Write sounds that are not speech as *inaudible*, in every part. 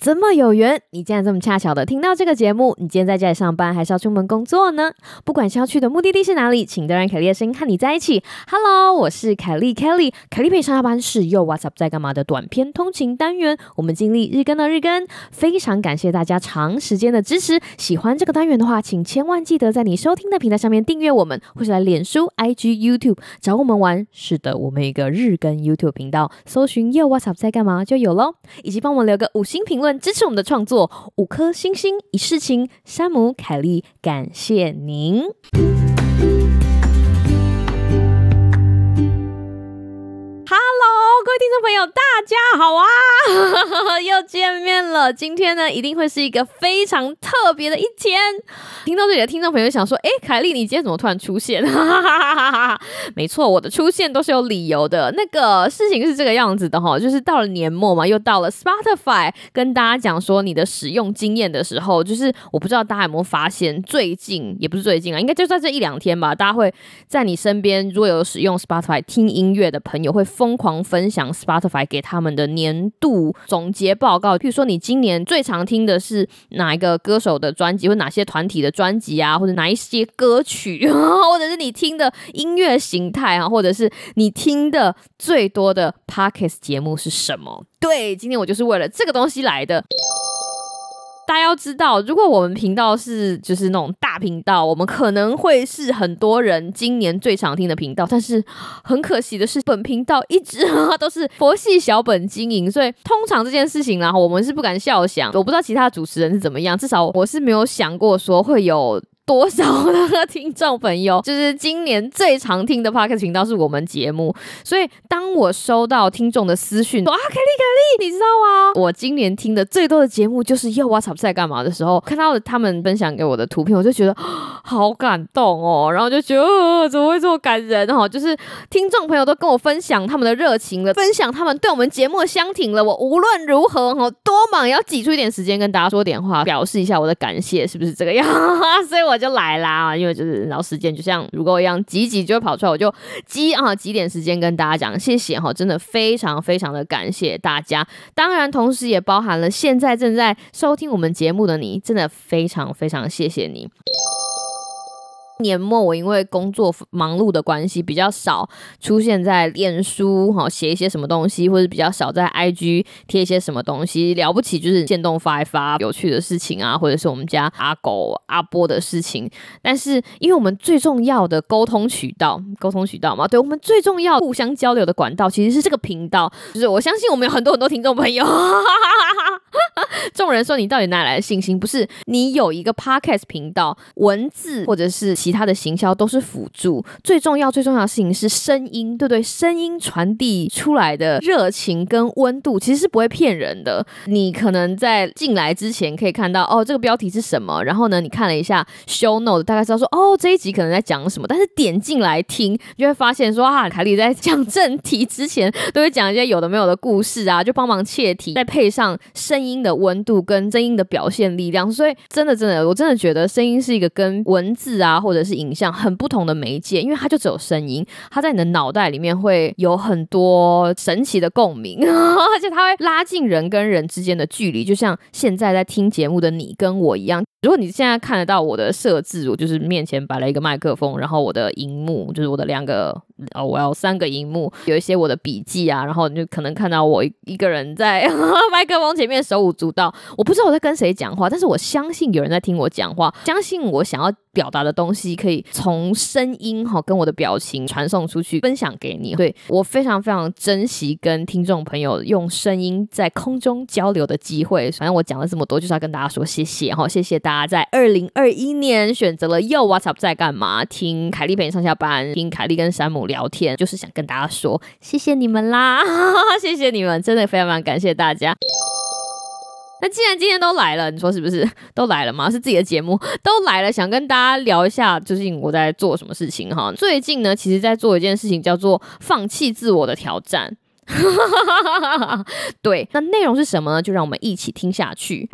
这么有缘，你竟然这么恰巧的听到这个节目。你今天在家里上班，还是要出门工作呢？不管是要去的目的地是哪里，请都让凯莉的声音和你在一起。Hello，我是凯莉 Kelly，凯莉陪上下班是又 What's Up 在干嘛的短篇通勤单元。我们尽力日更的日更，非常感谢大家长时间的支持。喜欢这个单元的话，请千万记得在你收听的平台上面订阅我们，或是来脸书、IG、YouTube 找我们玩。是的，我们一个日更 YouTube 频道，搜寻又 What's Up 在干嘛就有喽。以及帮我们留个五星评论支持我们的创作，五颗星星一世情。山姆凯利，感谢您。听众朋友，大家好啊！*laughs* 又见面了。今天呢，一定会是一个非常特别的一天。听到这里的听众朋友想说：“哎，凯莉，你今天怎么突然出现？” *laughs* 没错，我的出现都是有理由的。那个事情是这个样子的哈，就是到了年末嘛，又到了 Spotify 跟大家讲说你的使用经验的时候，就是我不知道大家有没有发现，最近也不是最近啊，应该就在这一两天吧，大家会在你身边如果有使用 Spotify 听音乐的朋友会。疯狂分享 Spotify 给他们的年度总结报告，譬如说你今年最常听的是哪一个歌手的专辑，或哪些团体的专辑啊，或者哪一些歌曲，*laughs* 或者是你听的音乐形态啊，或者是你听的最多的 Podcast 节目是什么？对，今天我就是为了这个东西来的。大家要知道，如果我们频道是就是那种大频道，我们可能会是很多人今年最常听的频道。但是很可惜的是，本频道一直都是佛系小本经营，所以通常这件事情呢，我们是不敢笑想。我不知道其他主持人是怎么样，至少我是没有想过说会有。多少的听众朋友，*laughs* 就是今年最常听的 podcast 频道是我们节目，所以当我收到听众的私讯说啊，凯莉凯莉，你知道吗？我今年听的最多的节目就是又 What's Up 在干嘛的时候，看到他们分享给我的图片，我就觉得 *gasps* 好感动哦，然后就觉得怎么会这么感人哈？就是听众朋友都跟我分享他们的热情了，分享他们对我们节目的相挺了。我无论如何哈，多忙也要挤出一点时间跟大家说点话，表示一下我的感谢，是不是这个样？*laughs* 所以我。就来啦，因为就是然后时间就像如果一样挤挤就会跑出来，我就挤啊挤点时间跟大家讲谢谢哈，真的非常非常的感谢大家，当然同时也包含了现在正在收听我们节目的你，真的非常非常谢谢你。年末我因为工作忙碌的关系，比较少出现在脸书哈写一些什么东西，或者比较少在 IG 贴一些什么东西。了不起就是见动发一发有趣的事情啊，或者是我们家阿狗阿波的事情。但是因为我们最重要的沟通渠道，沟通渠道嘛，对我们最重要互相交流的管道，其实是这个频道。就是我相信我们有很多很多听众朋友。*laughs* *laughs* 众人说你到底哪来的信心？不是你有一个 podcast 频道，文字或者是其他的行销都是辅助，最重要最重要的事情是声音，对不对？声音传递出来的热情跟温度其实是不会骗人的。你可能在进来之前可以看到哦，这个标题是什么，然后呢，你看了一下 show note，大概知道说哦这一集可能在讲什么，但是点进来听，就会发现说啊，凯莉在讲正题之前都会讲一些有的没有的故事啊，就帮忙切题，再配上声音的的温度跟声音的表现力量，所以真的真的，我真的觉得声音是一个跟文字啊或者是影像很不同的媒介，因为它就只有声音，它在你的脑袋里面会有很多神奇的共鸣，*laughs* 而且它会拉近人跟人之间的距离，就像现在在听节目的你跟我一样。如果你现在看得到我的设置，我就是面前摆了一个麦克风，然后我的荧幕就是我的两个哦，我要三个荧幕，有一些我的笔记啊，然后你就可能看到我一个人在麦克风前面手舞足蹈。我不知道我在跟谁讲话，但是我相信有人在听我讲话，相信我想要表达的东西可以从声音哈跟我的表情传送出去，分享给你。对我非常非常珍惜跟听众朋友用声音在空中交流的机会。反正我讲了这么多，就是要跟大家说谢谢哈，谢谢大。家在二零二一年选择了又 What's Up 在干嘛？听凯莉陪你上下班，听凯莉跟山姆聊天，就是想跟大家说谢谢你们啦，*laughs* 谢谢你们，真的非常非常感谢大家。那既然今天都来了，你说是不是都来了吗？是自己的节目都来了，想跟大家聊一下最近我在做什么事情哈。最近呢，其实在做一件事情叫做放弃自我的挑战。*laughs* 对，那内容是什么呢？就让我们一起听下去。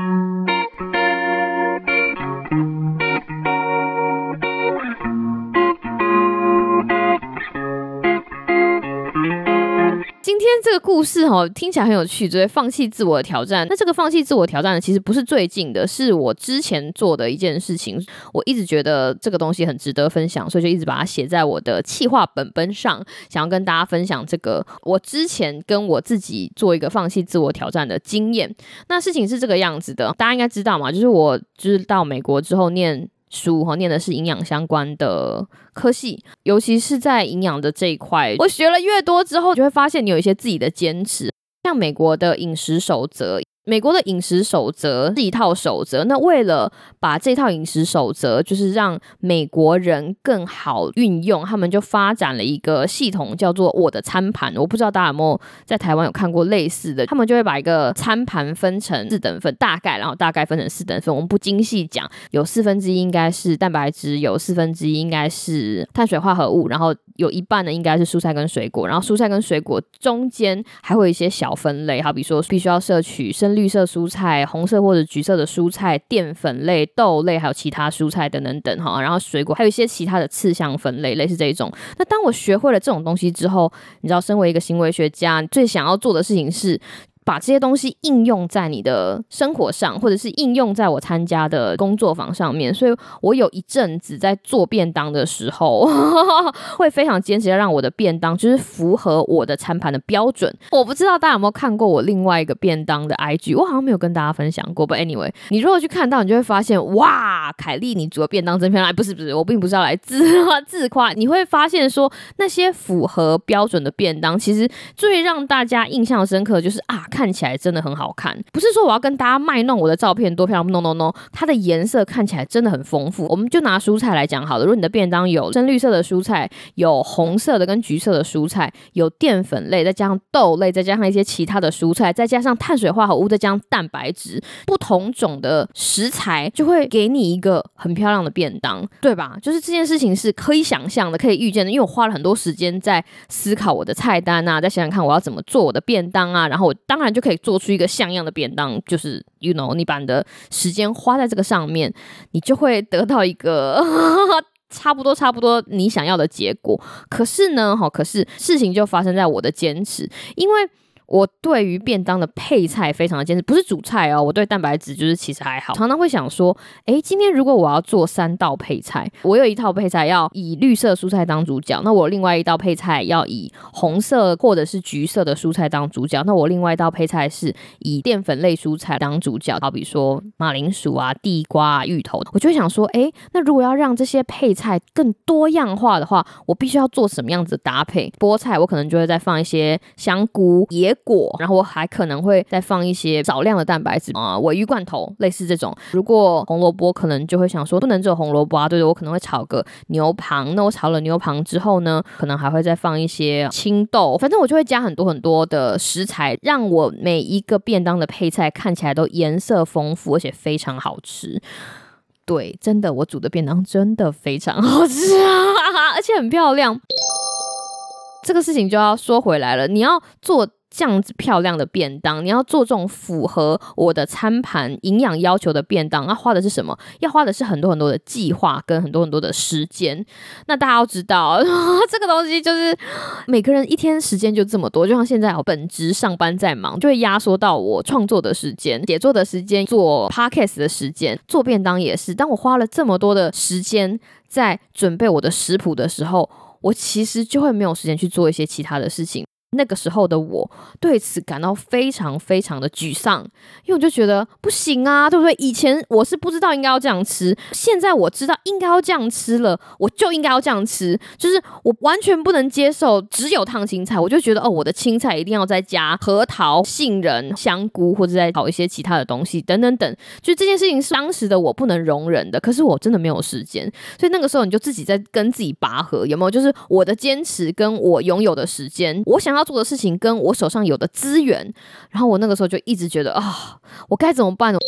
今天这个故事哈听起来很有趣，对，放弃自我挑战。那这个放弃自我挑战呢，其实不是最近的，是我之前做的一件事情。我一直觉得这个东西很值得分享，所以就一直把它写在我的企划本本上，想要跟大家分享这个我之前跟我自己做一个放弃自我挑战的经验。那事情是这个样子的，大家应该知道嘛，就是我就是到美国之后念。书哈念的是营养相关的科系，尤其是在营养的这一块，我学了越多之后，就会发现你有一些自己的坚持，像美国的饮食守则。美国的饮食守则是一套守则，那为了把这套饮食守则，就是让美国人更好运用，他们就发展了一个系统，叫做我的餐盘。我不知道大家有没有在台湾有看过类似的，他们就会把一个餐盘分成四等份，大概然后大概分成四等份，我们不精细讲，有四分之一应该是蛋白质，有四分之一应该是碳水化合物，然后有一半呢应该是蔬菜跟水果，然后蔬菜跟水果中间还会有一些小分类，好比说必须要摄取生。绿色蔬菜、红色或者橘色的蔬菜、淀粉类、豆类，还有其他蔬菜等等等哈，然后水果，还有一些其他的次项分类，类似这一种。那当我学会了这种东西之后，你知道，身为一个行为学家，最想要做的事情是。把这些东西应用在你的生活上，或者是应用在我参加的工作坊上面。所以我有一阵子在做便当的时候，*laughs* 会非常坚持要让我的便当就是符合我的餐盘的标准。我不知道大家有没有看过我另外一个便当的 IG，我好像没有跟大家分享过。But anyway，你如果去看到，你就会发现，哇，凯莉，你煮的便当真漂亮！不是不是，我并不是要来自 *laughs* 自夸。你会发现说，那些符合标准的便当，其实最让大家印象深刻就是啊。看起来真的很好看，不是说我要跟大家卖弄我的照片多漂亮，no no no，它的颜色看起来真的很丰富。我们就拿蔬菜来讲好了，如果你的便当有深绿色的蔬菜，有红色的跟橘色的蔬菜，有淀粉类，再加上豆类，再加上一些其他的蔬菜，再加上碳水化合物，再加上蛋白质，不同种的食材就会给你一个很漂亮的便当，对吧？就是这件事情是可以想象的，可以预见的，因为我花了很多时间在思考我的菜单啊，再想想看我要怎么做我的便当啊，然后我当然。就可以做出一个像样的便当，就是 you know，你把你的时间花在这个上面，你就会得到一个 *laughs* 差不多差不多你想要的结果。可是呢，哈，可是事情就发生在我的坚持，因为。我对于便当的配菜非常的坚持，不是主菜哦。我对蛋白质就是其实还好，常常会想说，诶，今天如果我要做三道配菜，我有一套配菜要以绿色蔬菜当主角，那我另外一道配菜要以红色或者是橘色的蔬菜当主角，那我另外一道配菜是以淀粉类蔬菜当主角，好比说马铃薯啊、地瓜、芋头，我就会想说，诶，那如果要让这些配菜更多样化的话，我必须要做什么样子搭配？菠菜我可能就会再放一些香菇、野。果，然后我还可能会再放一些少量的蛋白质啊，尾鱼罐头，类似这种。如果红萝卜，可能就会想说不能只有红萝卜啊，对对，我可能会炒个牛蒡。那我炒了牛蒡之后呢，可能还会再放一些青豆，反正我就会加很多很多的食材，让我每一个便当的配菜看起来都颜色丰富，而且非常好吃。*laughs* 对，真的，我煮的便当真的非常好吃啊，*laughs* 而且很漂亮。这个事情就要说回来了，你要做。这样子漂亮的便当，你要做这种符合我的餐盘营养要求的便当，那花的是什么？要花的是很多很多的计划跟很多很多的时间。那大家要知道，*laughs* 这个东西就是每个人一天时间就这么多，就像现在我本职上班在忙，就会压缩到我创作的时间、写作的时间、做 podcast 的时间、做便当也是。当我花了这么多的时间在准备我的食谱的时候，我其实就会没有时间去做一些其他的事情。那个时候的我对此感到非常非常的沮丧，因为我就觉得不行啊，对不对？以前我是不知道应该要这样吃，现在我知道应该要这样吃了，我就应该要这样吃。就是我完全不能接受只有烫青菜，我就觉得哦，我的青菜一定要再加核桃、杏仁、香菇，或者再炒一些其他的东西等等等。就这件事情是当时的我不能容忍的，可是我真的没有时间，所以那个时候你就自己在跟自己拔河，有没有？就是我的坚持跟我拥有的时间，我想要。做的事情跟我手上有的资源，然后我那个时候就一直觉得啊，我该怎么办呢？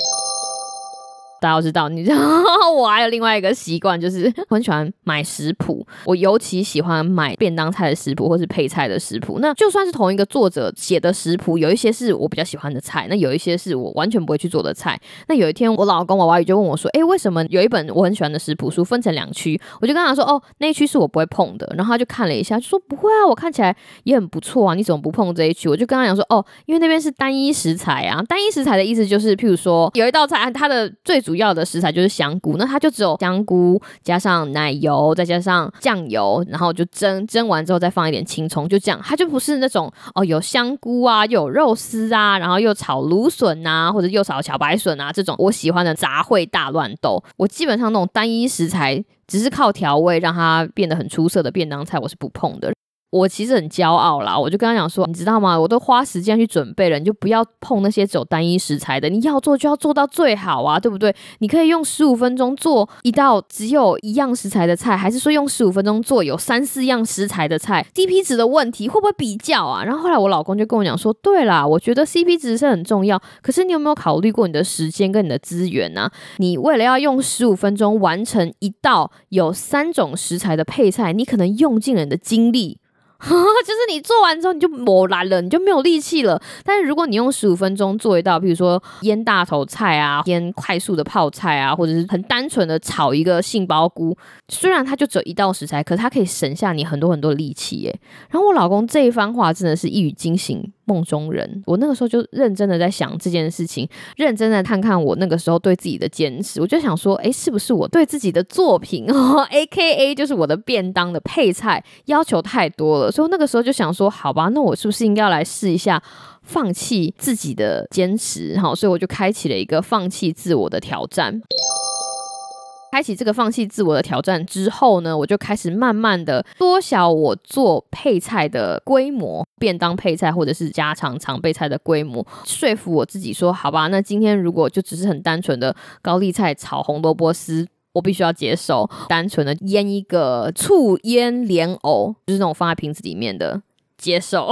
大家都知道，你知道 *laughs* 我还有另外一个习惯，就是 *laughs* 我很喜欢买食谱。我尤其喜欢买便当菜的食谱，或是配菜的食谱。那就算是同一个作者写的食谱，有一些是我比较喜欢的菜，那有一些是我完全不会去做的菜。那有一天，我老公娃娃鱼就问我说：“哎，为什么有一本我很喜欢的食谱书分成两区？”我就跟他说：“哦，那一区是我不会碰的。”然后他就看了一下，就说：“不会啊，我看起来也很不错啊，你怎么不碰这一区？”我就跟他讲说：“哦，因为那边是单一食材啊。单一食材的意思就是，譬如说有一道菜，它的最主要的食材就是香菇，那它就只有香菇加上奶油，再加上酱油，然后就蒸，蒸完之后再放一点青葱，就这样。它就不是那种哦，有香菇啊，又有肉丝啊，然后又炒芦笋啊，或者又炒小白笋啊这种我喜欢的杂烩大乱斗。我基本上那种单一食材，只是靠调味让它变得很出色的便当菜，我是不碰的。我其实很骄傲啦，我就跟他讲说，你知道吗？我都花时间去准备了，你就不要碰那些走单一食材的。你要做就要做到最好啊，对不对？你可以用十五分钟做一道只有一样食材的菜，还是说用十五分钟做有三四样食材的菜？CP 值的问题会不会比较啊？然后后来我老公就跟我讲说，对啦，我觉得 CP 值是很重要，可是你有没有考虑过你的时间跟你的资源呢？你为了要用十五分钟完成一道有三种食材的配菜，你可能用尽了你的精力。*laughs* 就是你做完之后你就磨烂了，你就没有力气了。但是如果你用十五分钟做一道，比如说腌大头菜啊，腌快速的泡菜啊，或者是很单纯的炒一个杏鲍菇，虽然它就只有一道食材，可是它可以省下你很多很多力气耶。然后我老公这一番话真的是一语惊醒。梦中人，我那个时候就认真的在想这件事情，认真的看看我那个时候对自己的坚持，我就想说，哎，是不是我对自己的作品 *laughs* 哦，A K A 就是我的便当的配菜要求太多了，所以那个时候就想说，好吧，那我是不是应该要来试一下放弃自己的坚持？好，所以我就开启了一个放弃自我的挑战。开启这个放弃自我的挑战之后呢，我就开始慢慢的缩小我做配菜的规模，便当配菜或者是家常常备菜的规模，说服我自己说，好吧，那今天如果就只是很单纯的高丽菜炒红萝卜丝，我必须要接受；单纯的腌一个醋腌莲藕，就是那种放在瓶子里面的，接受；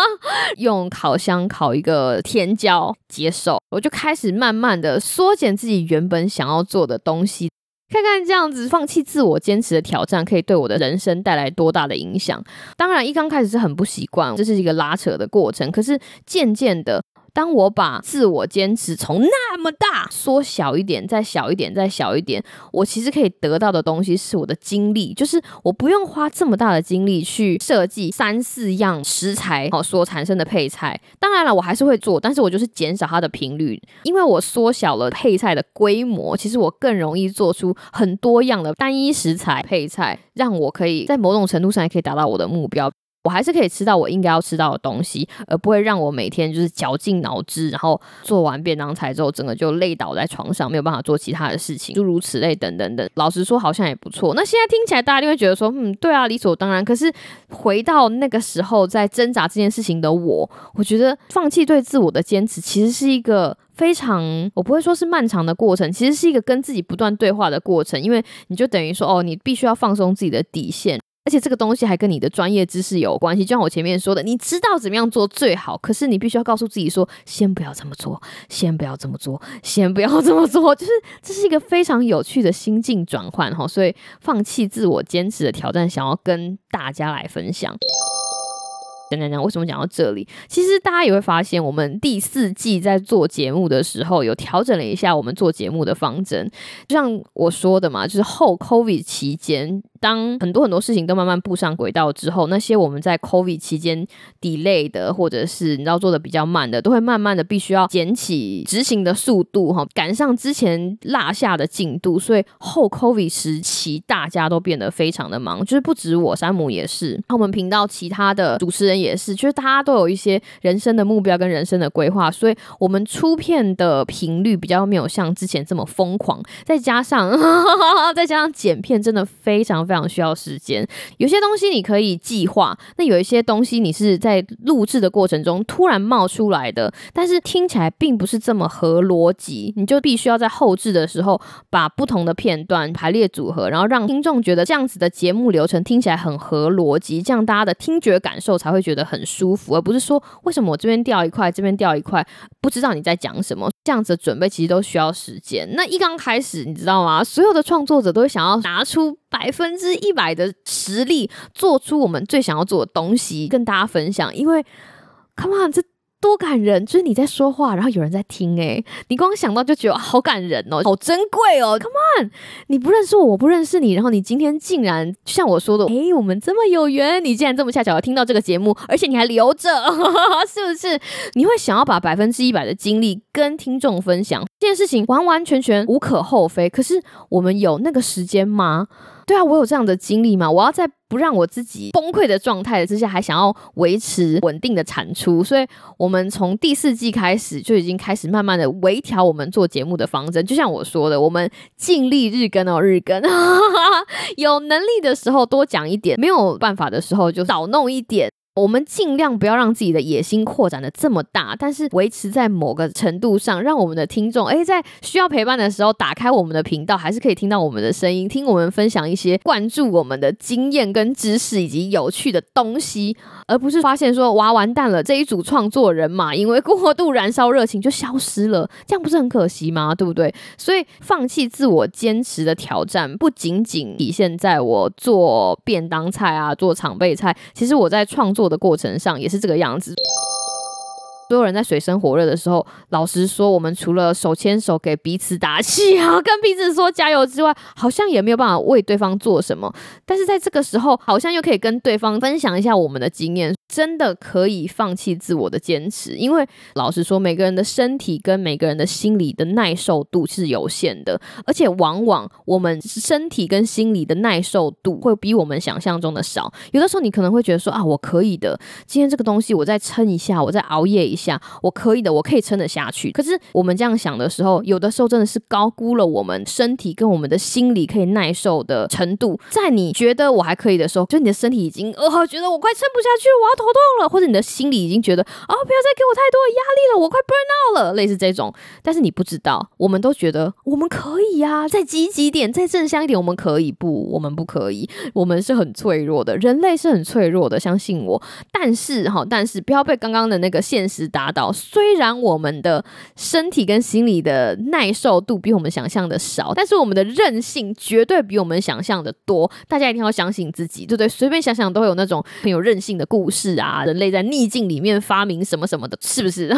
*laughs* 用烤箱烤一个甜椒，接受。我就开始慢慢的缩减自己原本想要做的东西。看看这样子放弃自我坚持的挑战，可以对我的人生带来多大的影响？当然，一刚开始是很不习惯，这是一个拉扯的过程。可是渐渐的。当我把自我坚持从那么大缩小一点，再小一点，再小一点，我其实可以得到的东西是我的精力，就是我不用花这么大的精力去设计三四样食材哦所产生的配菜。当然了，我还是会做，但是我就是减少它的频率，因为我缩小了配菜的规模，其实我更容易做出很多样的单一食材配菜，让我可以在某种程度上也可以达到我的目标。我还是可以吃到我应该要吃到的东西，而不会让我每天就是绞尽脑汁，然后做完便当菜之后，整个就累倒在床上，没有办法做其他的事情，诸如此类等等等。老实说，好像也不错。那现在听起来，大家就会觉得说，嗯，对啊，理所当然。可是回到那个时候，在挣扎这件事情的我，我觉得放弃对自我的坚持，其实是一个非常，我不会说是漫长的过程，其实是一个跟自己不断对话的过程。因为你就等于说，哦，你必须要放松自己的底线。而且这个东西还跟你的专业知识有关系，就像我前面说的，你知道怎么样做最好，可是你必须要告诉自己说，先不要这么做，先不要这么做，先不要这么做，*laughs* 就是这是一个非常有趣的心境转换哈。所以，放弃自我坚持的挑战，想要跟大家来分享。讲讲讲，为什么讲到这里？其实大家也会发现，我们第四季在做节目的时候，有调整了一下我们做节目的方针。就像我说的嘛，就是后 COVID 期间。当很多很多事情都慢慢步上轨道之后，那些我们在 COVID 期间 delay 的，或者是你知道做的比较慢的，都会慢慢的必须要捡起执行的速度哈，赶上之前落下的进度。所以后 COVID 时期，大家都变得非常的忙，就是不止我，山姆也是，那我们频道其他的主持人也是，就是大家都有一些人生的目标跟人生的规划，所以我们出片的频率比较没有像之前这么疯狂，再加上 *laughs* 再加上剪片真的非常。非常需要时间，有些东西你可以计划，那有一些东西你是在录制的过程中突然冒出来的，但是听起来并不是这么合逻辑，你就必须要在后置的时候把不同的片段排列组合，然后让听众觉得这样子的节目流程听起来很合逻辑，这样大家的听觉感受才会觉得很舒服，而不是说为什么我这边掉一块，这边掉一块，不知道你在讲什么。这样子准备其实都需要时间。那一刚开始，你知道吗？所有的创作者都会想要拿出百分之一百的实力，做出我们最想要做的东西，跟大家分享。因为，Come on，这。多感人！就是你在说话，然后有人在听，哎，你光想到就觉得好感人哦，好珍贵哦。Come on，你不认识我，我不认识你，然后你今天竟然像我说的，哎，我们这么有缘，你竟然这么恰巧听到这个节目，而且你还留着，*laughs* 是不是？你会想要把百分之一百的精力跟听众分享这件事情，完完全全无可厚非。可是我们有那个时间吗？对啊，我有这样的经历吗？我要在不让我自己崩溃的状态之下，还想要维持稳定的产出，所以我们从第四季开始就已经开始慢慢的微调我们做节目的方针。就像我说的，我们尽力日更哦，日更，*laughs* 有能力的时候多讲一点，没有办法的时候就少弄一点。我们尽量不要让自己的野心扩展的这么大，但是维持在某个程度上，让我们的听众诶，在需要陪伴的时候打开我们的频道，还是可以听到我们的声音，听我们分享一些灌注我们的经验跟知识以及有趣的东西，而不是发现说哇完蛋了这一组创作人嘛，因为过度燃烧热情就消失了，这样不是很可惜吗？对不对？所以放弃自我坚持的挑战，不仅仅体现在我做便当菜啊，做常备菜，其实我在创作。的过程上也是这个样子。所有人在水深火热的时候，老实说，我们除了手牵手给彼此打气啊，*laughs* 跟彼此说加油之外，好像也没有办法为对方做什么。但是在这个时候，好像又可以跟对方分享一下我们的经验。真的可以放弃自我的坚持，因为老实说，每个人的身体跟每个人的心理的耐受度是有限的，而且往往我们身体跟心理的耐受度会比我们想象中的少。有的时候你可能会觉得说啊，我可以的，今天这个东西我再撑一下，我再熬夜一下，我可以的，我可以撑得下去。可是我们这样想的时候，有的时候真的是高估了我们身体跟我们的心理可以耐受的程度。在你觉得我还可以的时候，就你的身体已经呃觉得我快撑不下去，我要。头痛了，或者你的心里已经觉得啊，不要再给我太多的压力了，我快崩了，类似这种。但是你不知道，我们都觉得我们可以呀，再积极点，再正向一点，我们可以不？我们不可以，我们是很脆弱的，人类是很脆弱的，相信我。但是哈，但是不要被刚刚的那个现实打倒。虽然我们的身体跟心理的耐受度比我们想象的少，但是我们的韧性绝对比我们想象的多。大家一定要相信自己，对不对？随便想想都会有那种很有韧性的故事。啊，人类在逆境里面发明什么什么的，是不是？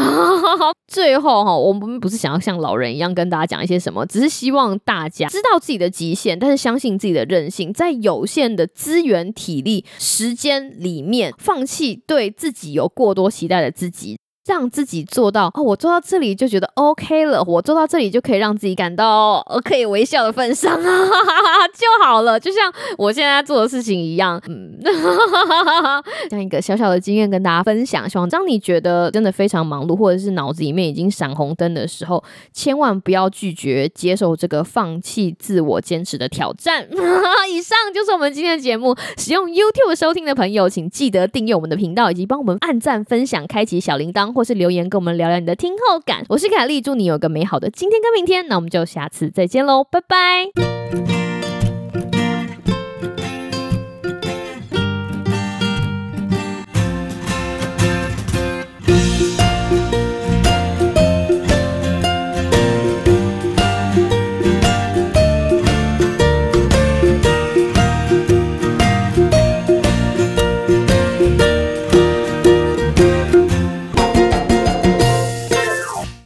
最 *laughs* 最后哈，我们不是想要像老人一样跟大家讲一些什么，只是希望大家知道自己的极限，但是相信自己的韧性，在有限的资源、体力、时间里面，放弃对自己有过多期待的自己。让自己做到哦，我做到这里就觉得 OK 了，我做到这里就可以让自己感到我可以微笑的份上啊，*laughs* 就好了。就像我现在做的事情一样，嗯，*laughs* 这样一个小小的经验跟大家分享。希望当你觉得真的非常忙碌，或者是脑子里面已经闪红灯的时候，千万不要拒绝接受这个放弃自我坚持的挑战。*laughs* 以上就是我们今天的节目。使用 YouTube 收听的朋友，请记得订阅我们的频道，以及帮我们按赞、分享、开启小铃铛。或是留言跟我们聊聊你的听后感，我是凯丽，祝你有个美好的今天跟明天，那我们就下次再见喽，拜拜。